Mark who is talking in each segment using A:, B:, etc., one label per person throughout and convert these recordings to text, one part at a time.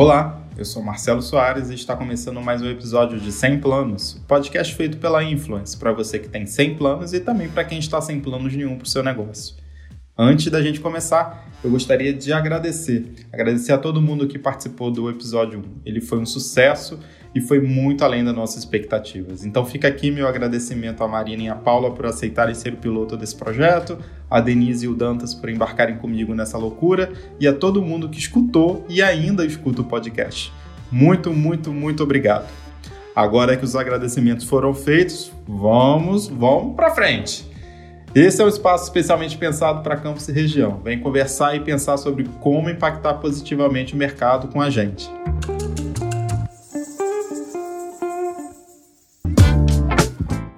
A: Olá, eu sou Marcelo Soares e está começando mais um episódio de 100 Planos, podcast feito pela Influence, para você que tem 100 planos e também para quem está sem planos nenhum para o seu negócio. Antes da gente começar, eu gostaria de agradecer, agradecer a todo mundo que participou do episódio 1. Ele foi um sucesso e foi muito além das nossas expectativas. Então fica aqui meu agradecimento à Marina e à Paula por aceitarem ser o piloto desse projeto, a Denise e o Dantas por embarcarem comigo nessa loucura e a todo mundo que escutou e ainda escuta o podcast. Muito, muito, muito obrigado. Agora que os agradecimentos foram feitos, vamos, vamos para frente. Esse é um espaço especialmente pensado para campus e região. Vem conversar e pensar sobre como impactar positivamente o mercado com a gente.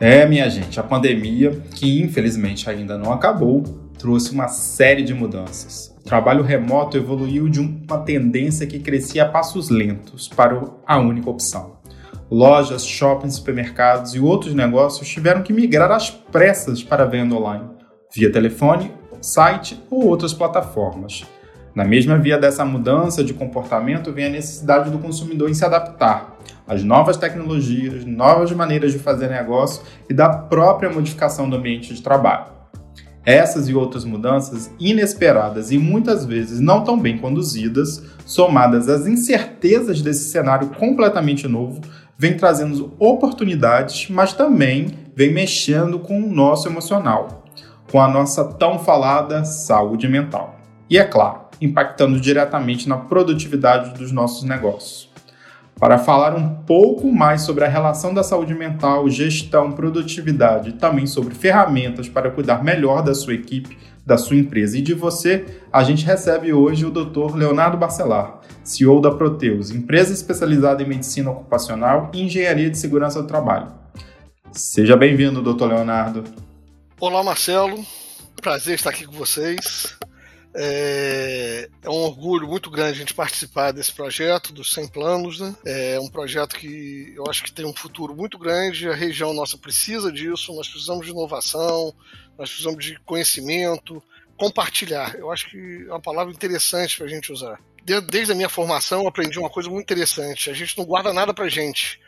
A: É, minha gente, a pandemia, que infelizmente ainda não acabou, trouxe uma série de mudanças. O trabalho remoto evoluiu de uma tendência que crescia a passos lentos para a única opção. Lojas, shoppings, supermercados e outros negócios tiveram que migrar às pressas para a venda online, via telefone, site ou outras plataformas. Na mesma via dessa mudança de comportamento vem a necessidade do consumidor em se adaptar às novas tecnologias, novas maneiras de fazer negócio e da própria modificação do ambiente de trabalho. Essas e outras mudanças inesperadas e muitas vezes não tão bem conduzidas, somadas às incertezas desse cenário completamente novo, vem trazendo oportunidades, mas também vem mexendo com o nosso emocional, com a nossa tão falada saúde mental. E é claro, impactando diretamente na produtividade dos nossos negócios. Para falar um pouco mais sobre a relação da saúde mental, gestão, produtividade e também sobre ferramentas para cuidar melhor da sua equipe, da sua empresa e de você, a gente recebe hoje o Dr. Leonardo Barcelar, CEO da Proteus, empresa especializada em medicina ocupacional e engenharia de segurança do trabalho. Seja bem-vindo, Dr. Leonardo.
B: Olá, Marcelo. Prazer estar aqui com vocês. É, é, um orgulho muito grande a gente participar desse projeto, dos 100 planos. Né? É um projeto que eu acho que tem um futuro muito grande. A região nossa precisa disso. Nós precisamos de inovação, nós precisamos de conhecimento, compartilhar. Eu acho que é uma palavra interessante para a gente usar. Desde a minha formação, eu aprendi uma coisa muito interessante. A gente não guarda nada para gente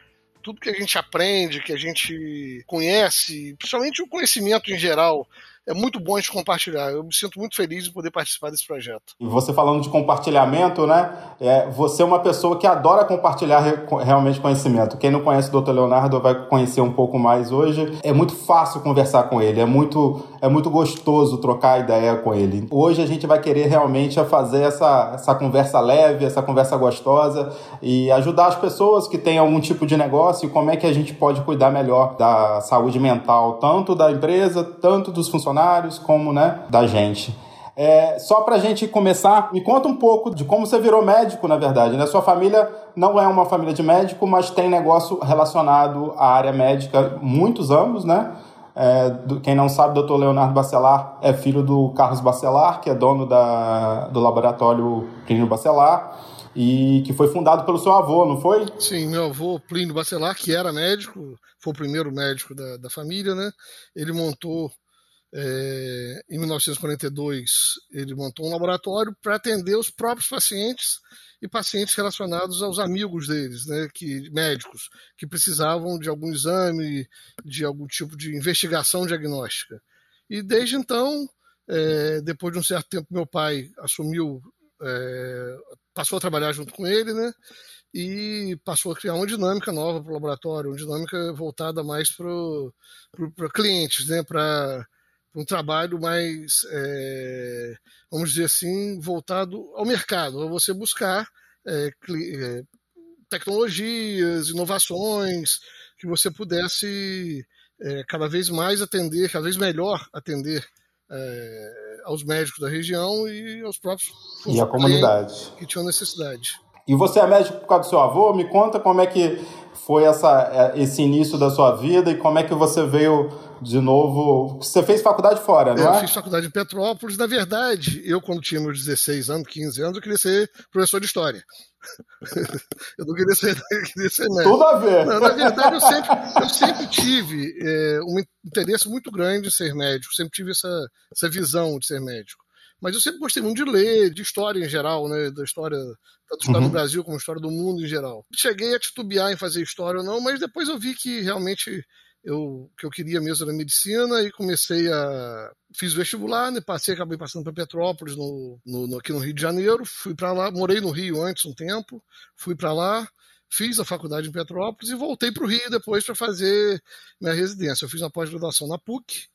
B: tudo que a gente aprende, que a gente conhece, principalmente o conhecimento em geral, é muito bom a gente compartilhar. Eu me sinto muito feliz de poder participar desse projeto.
A: E você falando de compartilhamento, né? É, você é uma pessoa que adora compartilhar realmente conhecimento. Quem não conhece o Dr. Leonardo vai conhecer um pouco mais hoje. É muito fácil conversar com ele, é muito, é muito gostoso trocar ideia com ele. Hoje a gente vai querer realmente fazer essa, essa conversa leve, essa conversa gostosa e ajudar as pessoas que têm algum tipo de negócio e como é que a gente pode cuidar melhor da saúde mental, tanto da empresa, tanto dos funcionários funcionários como né, da gente. É, só para a gente começar, me conta um pouco de como você virou médico, na verdade. Né? Sua família não é uma família de médico, mas tem negócio relacionado à área médica muitos anos, né? É, do, quem não sabe, Dr. Leonardo Bacelar é filho do Carlos Bacelar, que é dono da, do laboratório Plínio Bacelar, e que foi fundado pelo seu avô, não foi?
B: Sim, meu avô Plínio Bacelar, que era médico, foi o primeiro médico da, da família, né? Ele montou é, em 1942, ele montou um laboratório para atender os próprios pacientes e pacientes relacionados aos amigos deles, né, que, médicos, que precisavam de algum exame, de algum tipo de investigação diagnóstica. E desde então, é, depois de um certo tempo, meu pai assumiu, é, passou a trabalhar junto com ele, né, e passou a criar uma dinâmica nova para o laboratório, uma dinâmica voltada mais para clientes, né, para um trabalho mais, é, vamos dizer assim, voltado ao mercado, a você buscar é, é, tecnologias, inovações, que você pudesse é, cada vez mais atender, cada vez melhor atender é, aos médicos da região e aos próprios
A: e a comunidade
B: que tinham necessidade.
A: E você é médico por causa do seu avô? Me conta como é que foi essa, é, esse início da sua vida e como é que você veio de novo. Você fez faculdade fora, não
B: é?
A: Eu
B: fiz faculdade em Petrópolis. Na verdade, eu, quando tinha meus 16 anos, 15 anos, eu queria ser professor de história. eu não queria ser, eu queria ser médico.
A: Tudo a ver.
B: Não, na verdade, eu sempre, eu sempre tive é, um interesse muito grande em ser médico, sempre tive essa, essa visão de ser médico. Mas eu sempre gostei muito de ler, de história em geral, né? Da história, tanto história uhum. do Brasil como história do mundo em geral. Cheguei a titubear em fazer história ou não, mas depois eu vi que realmente eu que eu queria mesmo era medicina e comecei a fiz vestibular, né, passei, acabei passando para Petrópolis no, no, no, aqui no Rio de Janeiro, fui para lá, morei no Rio antes um tempo, fui para lá, fiz a faculdade em Petrópolis e voltei para o Rio depois para fazer minha residência. Eu fiz uma pós-graduação na PUC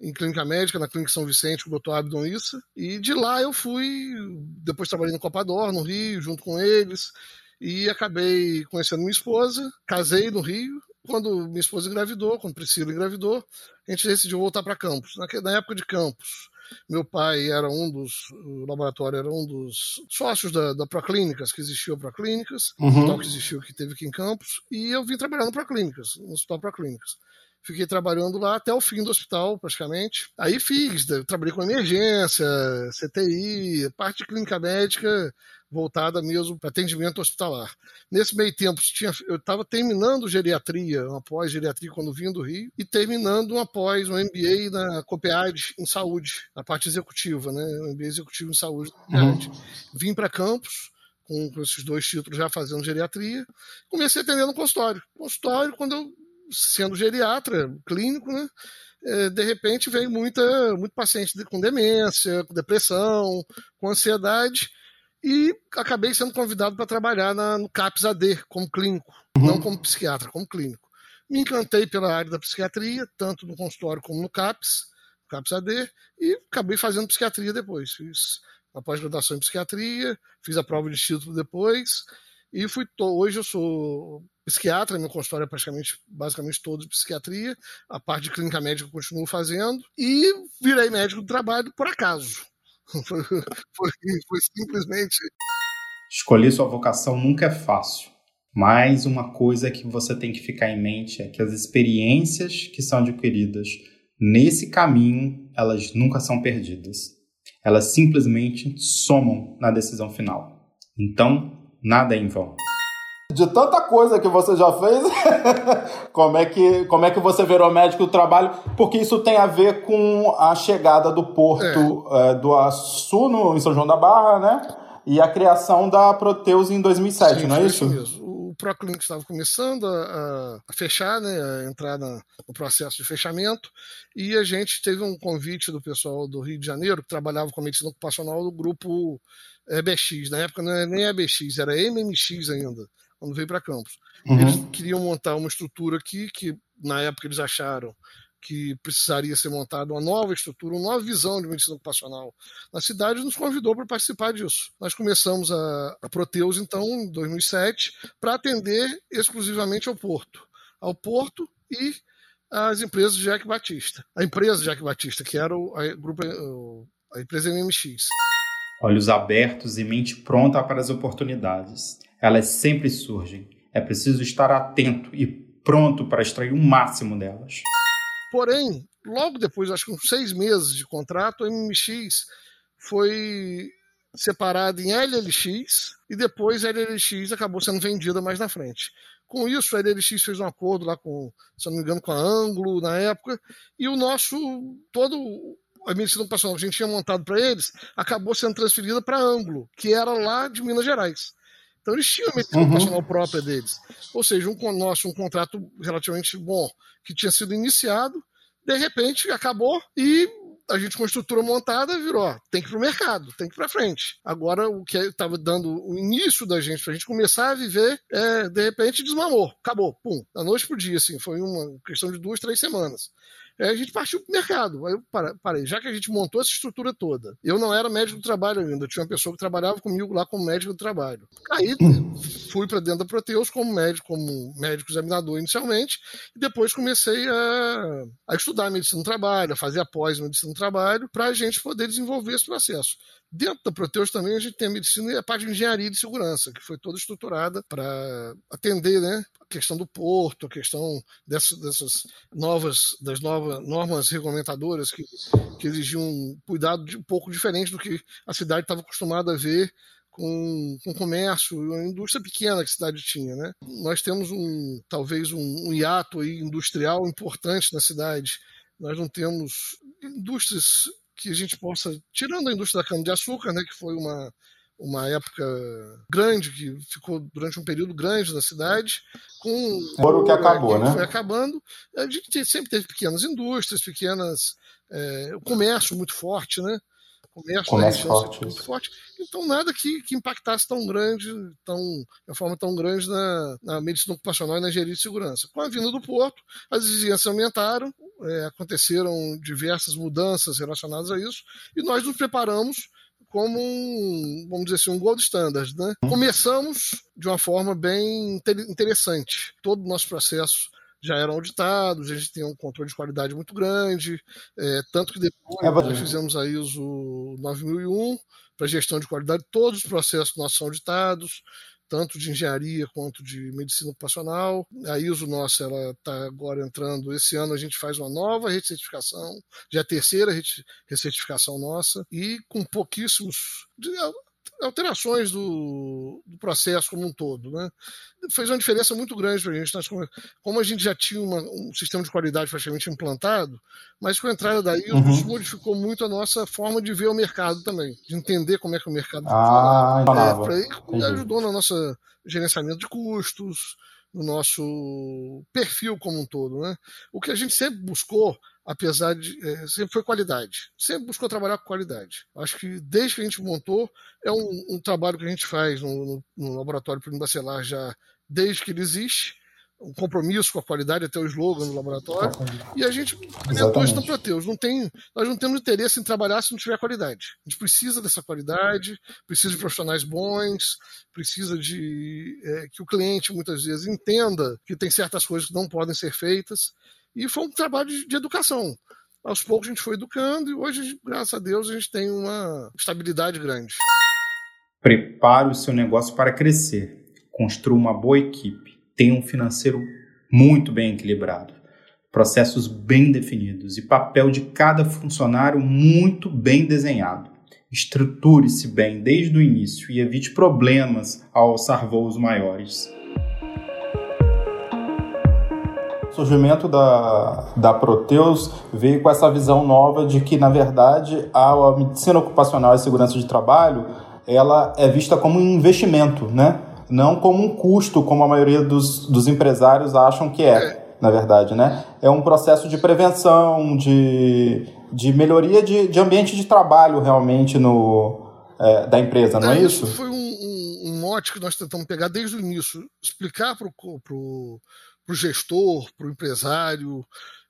B: em clínica médica, na Clínica São Vicente, com o Dr. Abdon Issa, e de lá eu fui, depois trabalhei no Copador, no Rio, junto com eles, e acabei conhecendo minha esposa, casei no Rio, quando minha esposa engravidou, quando Priscila engravidou, a gente decidiu voltar para Campos. Na época de Campos, meu pai era um dos, o laboratório era um dos sócios da, da Proclínicas, que existiu a Proclínicas, uhum. hospital que existiu, que teve aqui em Campos, e eu vim trabalhando para Proclínicas, no Hospital Proclínicas. Fiquei trabalhando lá até o fim do hospital, praticamente. Aí fiz, trabalhei com emergência, CTI, parte clínica médica, voltada mesmo para atendimento hospitalar. Nesse meio tempo, tinha, eu estava terminando geriatria, uma pós-geriatria quando vim do Rio, e terminando uma pós, um MBA na COPEAD em saúde, na parte executiva, né? Um MBA executivo em saúde. Uhum. Vim para Campos, com, com, esses dois títulos já fazendo geriatria, comecei atendendo no consultório. Consultório, quando eu, sendo geriatra, clínico, né? É, de repente veio muita, muito paciente com demência, com depressão, com ansiedade, e acabei sendo convidado para trabalhar na, no CAPS AD como clínico, uhum. não como psiquiatra, como clínico. Me encantei pela área da psiquiatria, tanto no consultório como no CAPS, CAPS AD, e acabei fazendo psiquiatria depois. Fiz a pós-graduação em psiquiatria, fiz a prova de título depois, e fui hoje eu sou psiquiatra, meu consultório é praticamente, basicamente todo de psiquiatria, a parte de clínica médica eu continuo fazendo, e virei médico do trabalho por acaso. Foi, foi, foi simplesmente.
A: Escolher sua vocação nunca é fácil. Mas uma coisa que você tem que ficar em mente é que as experiências que são adquiridas nesse caminho, elas nunca são perdidas. Elas simplesmente somam na decisão final. Então, nada é em vão
C: de tanta coisa que você já fez, como, é que, como é que você virou médico do trabalho? Porque isso tem a ver com a chegada do porto é. É, do Açu no, em São João da Barra, né? E a criação da Proteus em 2007, Sim, não é isso?
B: isso mesmo. O Proclinic estava começando a, a, fechar, né, a entrar na, no processo de fechamento, e a gente teve um convite do pessoal do Rio de Janeiro, que trabalhava com a medicina ocupacional do grupo EBX. Na época não era nem EBX, era MMX ainda quando veio para Campos. Uhum. Eles queriam montar uma estrutura aqui que, na época, eles acharam que precisaria ser montada uma nova estrutura, uma nova visão de medicina ocupacional na cidade, nos convidou para participar disso. Nós começamos a, a Proteus, então, em 2007, para atender exclusivamente ao Porto. Ao Porto e as empresas de Jack Batista. A empresa Jack Batista, que era o, a, grupo, a empresa MMX.
A: Olhos abertos e mente pronta para as oportunidades elas sempre surgem. É preciso estar atento e pronto para extrair o máximo delas.
B: Porém, logo depois, acho que uns seis meses de contrato, a MMX foi separada em LLX e depois a LLX acabou sendo vendida mais na frente. Com isso, a LLX fez um acordo lá com, se não me engano, com a Anglo na época, e o nosso, todo a medicina ocupacional que a gente tinha montado para eles acabou sendo transferida para Anglo, que era lá de Minas Gerais. Então eles tinham a medicina uhum. ocupacional própria deles. Ou seja, um nosso um contrato relativamente bom que tinha sido iniciado, de repente acabou e a gente com a estrutura montada virou, ó, tem que ir pro mercado, tem que ir para frente. Agora o que estava dando o início da gente para a gente começar a viver, é, de repente desmamou, acabou, pum, da noite pro dia, assim, foi uma questão de duas, três semanas. Aí a gente partiu para o mercado. Eu parei, já que a gente montou essa estrutura toda, eu não era médico do trabalho ainda, tinha uma pessoa que trabalhava comigo lá como médico do trabalho. Aí fui para dentro da Proteus como médico, como médico examinador inicialmente, e depois comecei a, a estudar medicina do trabalho, a fazer a pós-medicina do trabalho, para a gente poder desenvolver esse processo. Dentro da Proteus também a gente tem a medicina e a parte de engenharia de segurança, que foi toda estruturada para atender né, a questão do porto, a questão dessas, dessas novas, das novas normas regulamentadoras que, que exigiam um cuidado de, um pouco diferente do que a cidade estava acostumada a ver com, com comércio, uma indústria pequena que a cidade tinha. Né? Nós temos um talvez um, um hiato industrial importante na cidade. Nós não temos indústrias que a gente possa, tirando a indústria da cana-de-açúcar, né, que foi uma, uma época grande, que ficou durante um período grande na cidade, com
C: ouro que acabou, né?
B: Foi acabando. A gente sempre teve pequenas indústrias, pequenas. É, o comércio muito forte, né?
C: Comércio, comércio forte.
B: muito forte. Então, nada que, que impactasse tão grande, tão, de forma tão grande na, na medicina ocupacional e na engenharia de segurança. Com a vinda do porto, as exigências aumentaram, é, aconteceram diversas mudanças relacionadas a isso, e nós nos preparamos como um, vamos dizer assim, um gold standard. Né? Começamos de uma forma bem interessante. Todo o nosso processo já eram auditados, a gente tem um controle de qualidade muito grande, é, tanto que depois é nós fizemos a ISO 9001 para gestão de qualidade, todos os processos nossos são auditados, tanto de engenharia quanto de medicina ocupacional. A ISO nossa, ela está agora entrando, esse ano a gente faz uma nova recertificação, já é a terceira recertificação nossa, e com pouquíssimos alterações do, do, processo como um todo. Né? Fez uma diferença muito grande para a gente. Nós, como a gente já tinha uma, um sistema de qualidade praticamente implantado, mas com a entrada da ISO, uhum. isso modificou muito a nossa forma de ver o mercado também, de entender como é que o mercado
C: ah,
B: funciona. É, ajudou no nosso gerenciamento de custos, no nosso perfil como um todo. Né? O que a gente sempre buscou apesar de. É, sempre foi qualidade. Sempre buscou trabalhar com qualidade. Acho que desde que a gente montou, é um, um trabalho que a gente faz no, no, no laboratório Bacelar já desde que ele existe. Um compromisso com a qualidade, até o slogan do laboratório. E a gente implementou isso no Proteus. Não tem, nós não temos interesse em trabalhar se não tiver qualidade. A gente precisa dessa qualidade, precisa de profissionais bons, precisa de é, que o cliente muitas vezes entenda que tem certas coisas que não podem ser feitas. E foi um trabalho de, de educação. Aos poucos a gente foi educando e hoje, graças a Deus, a gente tem uma estabilidade grande.
A: Prepare o seu negócio para crescer. Construa uma boa equipe. Tenha um financeiro muito bem equilibrado. Processos bem definidos e papel de cada funcionário muito bem desenhado. Estruture-se bem desde o início e evite problemas ao alçar voos maiores.
C: Surgimento da, da Proteus veio com essa visão nova de que, na verdade, a, a medicina ocupacional e segurança de trabalho ela é vista como um investimento, né? não como um custo, como a maioria dos, dos empresários acham que é, na verdade. Né? É um processo de prevenção, de, de melhoria de, de ambiente de trabalho realmente no, é, da empresa, não é, é isso?
B: Isso foi um, um, um mote que nós tentamos pegar desde o início, explicar para o para o gestor, para o empresário,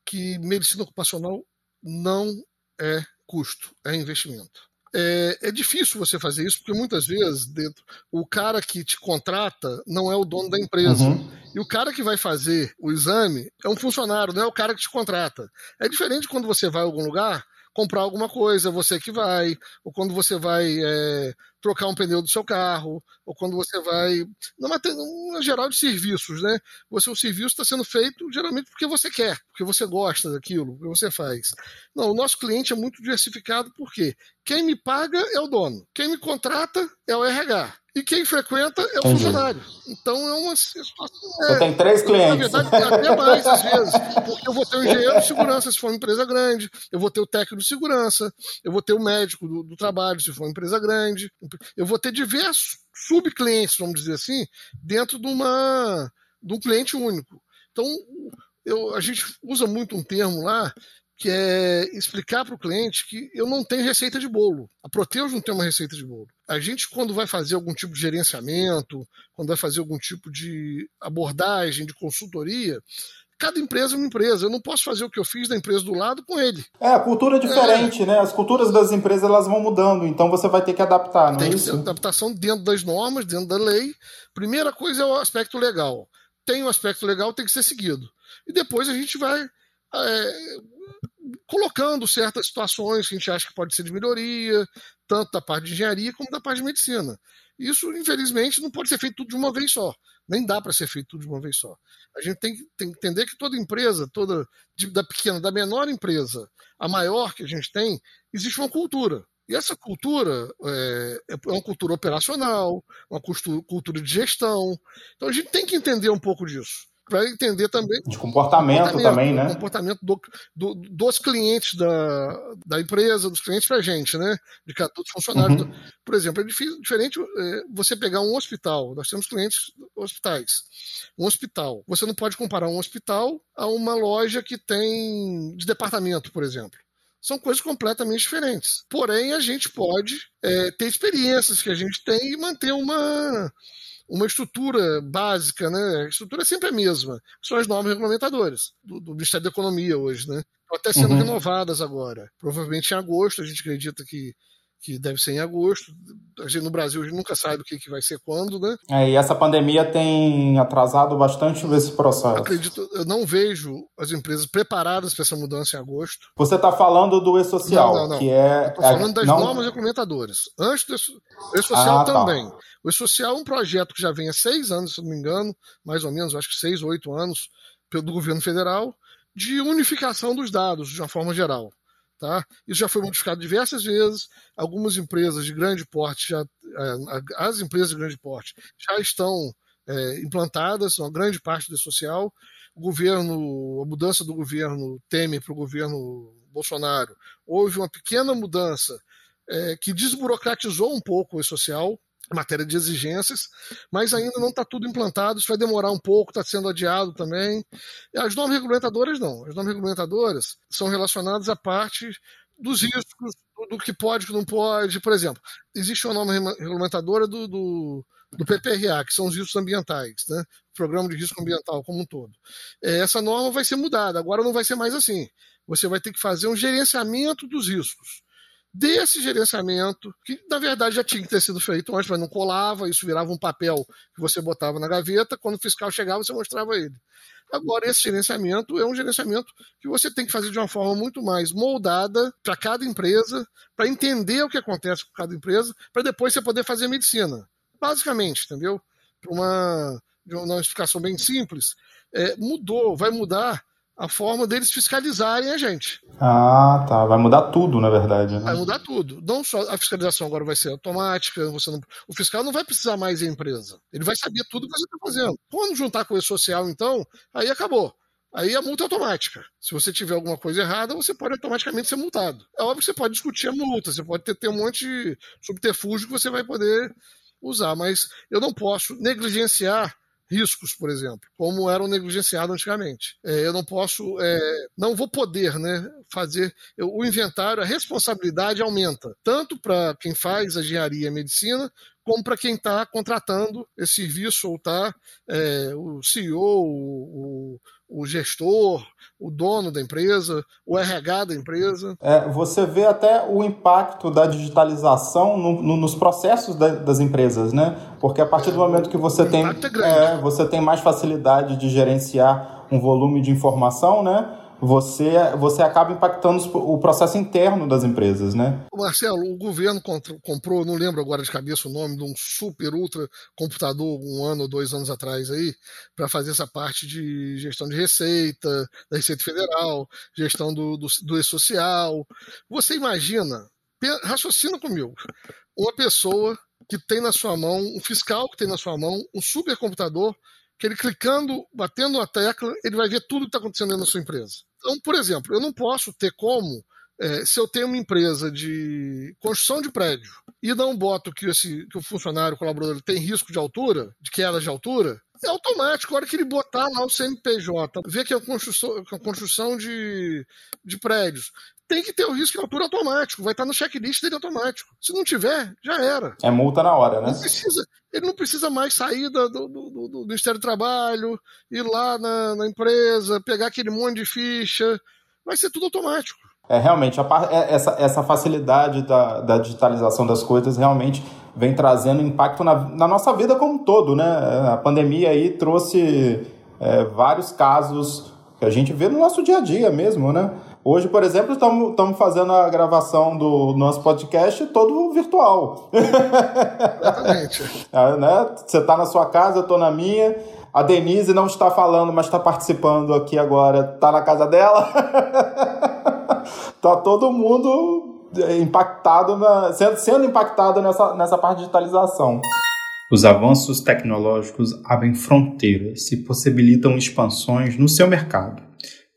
B: que medicina ocupacional não é custo, é investimento. É, é, difícil você fazer isso, porque muitas vezes dentro, o cara que te contrata não é o dono da empresa. Uhum. E o cara que vai fazer o exame é um funcionário, não é o cara que te contrata. É diferente quando você vai a algum lugar comprar alguma coisa, você que vai, ou quando você vai é, trocar um pneu do seu carro, ou quando você vai. Numa, numa geral de serviços, né? Você, o serviço está sendo feito geralmente porque você quer, porque você gosta daquilo, porque você faz. Não, o nosso cliente é muito diversificado porque quem me paga é o dono, quem me contrata é o RH. E quem frequenta é o Entendi. funcionário. Então é uma situação.
C: Você é, tem três clientes.
B: Na verdade, até mais às vezes. Porque eu vou ter o engenheiro de segurança se for uma empresa grande, eu vou ter o técnico de segurança, eu vou ter o médico do, do trabalho se for uma empresa grande, eu vou ter diversos subclientes, vamos dizer assim, dentro de, uma, de um cliente único. Então, eu, a gente usa muito um termo lá que é explicar para o cliente que eu não tenho receita de bolo. A Proteus não tem uma receita de bolo. A gente, quando vai fazer algum tipo de gerenciamento, quando vai fazer algum tipo de abordagem, de consultoria, cada empresa é uma empresa. Eu não posso fazer o que eu fiz da empresa do lado com ele.
C: É, a cultura é diferente, é. né? As culturas das empresas elas vão mudando, então você vai ter que adaptar, não
B: Tem
C: é isso?
B: adaptação dentro das normas, dentro da lei. Primeira coisa é o aspecto legal. Tem o um aspecto legal, tem que ser seguido. E depois a gente vai é, colocando certas situações que a gente acha que pode ser de melhoria, tanto da parte de engenharia como da parte de medicina. Isso, infelizmente, não pode ser feito tudo de uma vez só. Nem dá para ser feito tudo de uma vez só. A gente tem que, tem que entender que toda empresa, toda da pequena, da menor empresa, a maior que a gente tem, existe uma cultura. E essa cultura é, é uma cultura operacional, uma cultura de gestão. Então a gente tem que entender um pouco disso. Para entender também.
A: De comportamento, comportamento também, né?
B: comportamento do, do, dos clientes da, da empresa, dos clientes para a gente, né? De cada dos funcionários. Uhum. Por exemplo, é difícil, diferente é, você pegar um hospital. Nós temos clientes hospitais. Um hospital. Você não pode comparar um hospital a uma loja que tem de departamento, por exemplo são coisas completamente diferentes. Porém, a gente pode é, ter experiências que a gente tem e manter uma, uma estrutura básica, né? A estrutura é sempre a mesma, são as normas regulamentadoras do, do Ministério da Economia hoje, né? Estão até sendo uhum. renovadas agora. Provavelmente em agosto, a gente acredita que que deve ser em agosto. A gente, no Brasil a gente nunca sabe o que, que vai ser quando, né?
A: É, e essa pandemia tem atrasado bastante esse processo.
B: Acredito, eu não vejo as empresas preparadas para essa mudança em agosto.
A: Você está falando do e-social, não, não, não. que é...
B: Estou falando das não... normas implementadoras. Antes do e-social ah, tá. também. Tá. O e-social é um projeto que já vem há seis anos, se não me engano, mais ou menos, acho que seis ou oito anos, do governo federal, de unificação dos dados, de uma forma geral. Tá? Isso já foi modificado diversas vezes. Algumas empresas de grande porte, já, é, as empresas de grande porte, já estão é, implantadas, uma grande parte do social. O governo, a mudança do governo Temer para o governo Bolsonaro, houve uma pequena mudança é, que desburocratizou um pouco o social matéria de exigências, mas ainda não está tudo implantado, isso vai demorar um pouco, está sendo adiado também. As normas regulamentadoras não. As normas regulamentadoras são relacionadas à parte dos riscos, do que pode, e que não pode. Por exemplo, existe uma norma regulamentadora do, do, do PPRA, que são os riscos ambientais, né? Programa de Risco Ambiental como um todo. É, essa norma vai ser mudada, agora não vai ser mais assim. Você vai ter que fazer um gerenciamento dos riscos desse gerenciamento, que na verdade já tinha que ter sido feito antes, mas não colava, isso virava um papel que você botava na gaveta, quando o fiscal chegava, você mostrava ele. Agora, esse gerenciamento é um gerenciamento que você tem que fazer de uma forma muito mais moldada para cada empresa, para entender o que acontece com cada empresa, para depois você poder fazer medicina. Basicamente, entendeu? Para uma, uma explicação bem simples, é, mudou, vai mudar a forma deles fiscalizarem a gente.
A: Ah, tá. Vai mudar tudo, na verdade. Né?
B: Vai mudar tudo. Não só a fiscalização agora vai ser automática, você não... o fiscal não vai precisar mais da empresa. Ele vai saber tudo que você está fazendo. Quando juntar com o social, então, aí acabou. Aí a multa é automática. Se você tiver alguma coisa errada, você pode automaticamente ser multado. É óbvio que você pode discutir a multa, você pode ter, ter um monte de subterfúgio que você vai poder usar, mas eu não posso negligenciar riscos, por exemplo, como eram negligenciados antigamente. É, eu não posso, é, não vou poder né, fazer. Eu, o inventário, a responsabilidade aumenta, tanto para quem faz a engenharia e a medicina, como para quem está contratando esse serviço ou está é, o CEO, o, o, gestor, o dono da empresa, o RH da empresa.
A: É, você vê até o impacto da digitalização no, no, nos processos da, das empresas, né? Porque a partir do momento que você tem, é, é você tem mais facilidade de gerenciar um volume de informação, né? Você, você acaba impactando o processo interno das empresas, né?
B: Marcelo, o governo comprou, não lembro agora de cabeça o nome, de um super ultra computador um ano ou dois anos atrás aí, para fazer essa parte de gestão de receita, da Receita Federal, gestão do, do, do E-Social. Você imagina, raciocina comigo, uma pessoa que tem na sua mão, um fiscal que tem na sua mão, um supercomputador que ele clicando, batendo a tecla, ele vai ver tudo que está acontecendo na sua empresa. Então, por exemplo, eu não posso ter como, é, se eu tenho uma empresa de construção de prédio e não boto que, esse, que o funcionário, o colaborador, tem risco de altura, de queda de altura, é automático. A hora que ele botar lá o CNPJ, ver que é construção, a construção de, de prédios, tem que ter o risco de altura automático, vai estar no checklist dele automático. Se não tiver, já era.
A: É multa na hora, né?
B: Não precisa, ele não precisa mais sair do, do, do, do Ministério do Trabalho, ir lá na, na, empresa, pegar aquele monte de ficha. Vai ser tudo automático.
A: É, realmente, é, essa, essa facilidade da, da digitalização das coisas realmente vem trazendo impacto na, na nossa vida como um todo, né? A pandemia aí trouxe é, vários casos que a gente vê no nosso dia a dia mesmo, né? Hoje, por exemplo, estamos fazendo a gravação do nosso podcast todo virtual.
B: Exatamente.
A: é, né? Você está na sua casa, eu estou na minha. A Denise não está falando, mas está participando aqui agora. Está na casa dela. tá todo mundo impactado, na, sendo, sendo impactado nessa, nessa parte de digitalização. Os avanços tecnológicos abrem fronteiras e possibilitam expansões no seu mercado.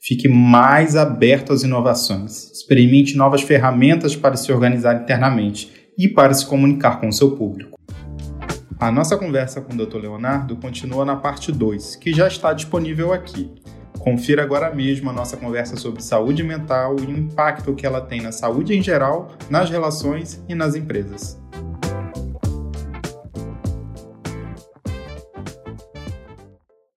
A: Fique mais aberto às inovações. Experimente novas ferramentas para se organizar internamente e para se comunicar com o seu público. A nossa conversa com o Dr. Leonardo continua na parte 2, que já está disponível aqui. Confira agora mesmo a nossa conversa sobre saúde mental e o impacto que ela tem na saúde em geral, nas relações e nas empresas.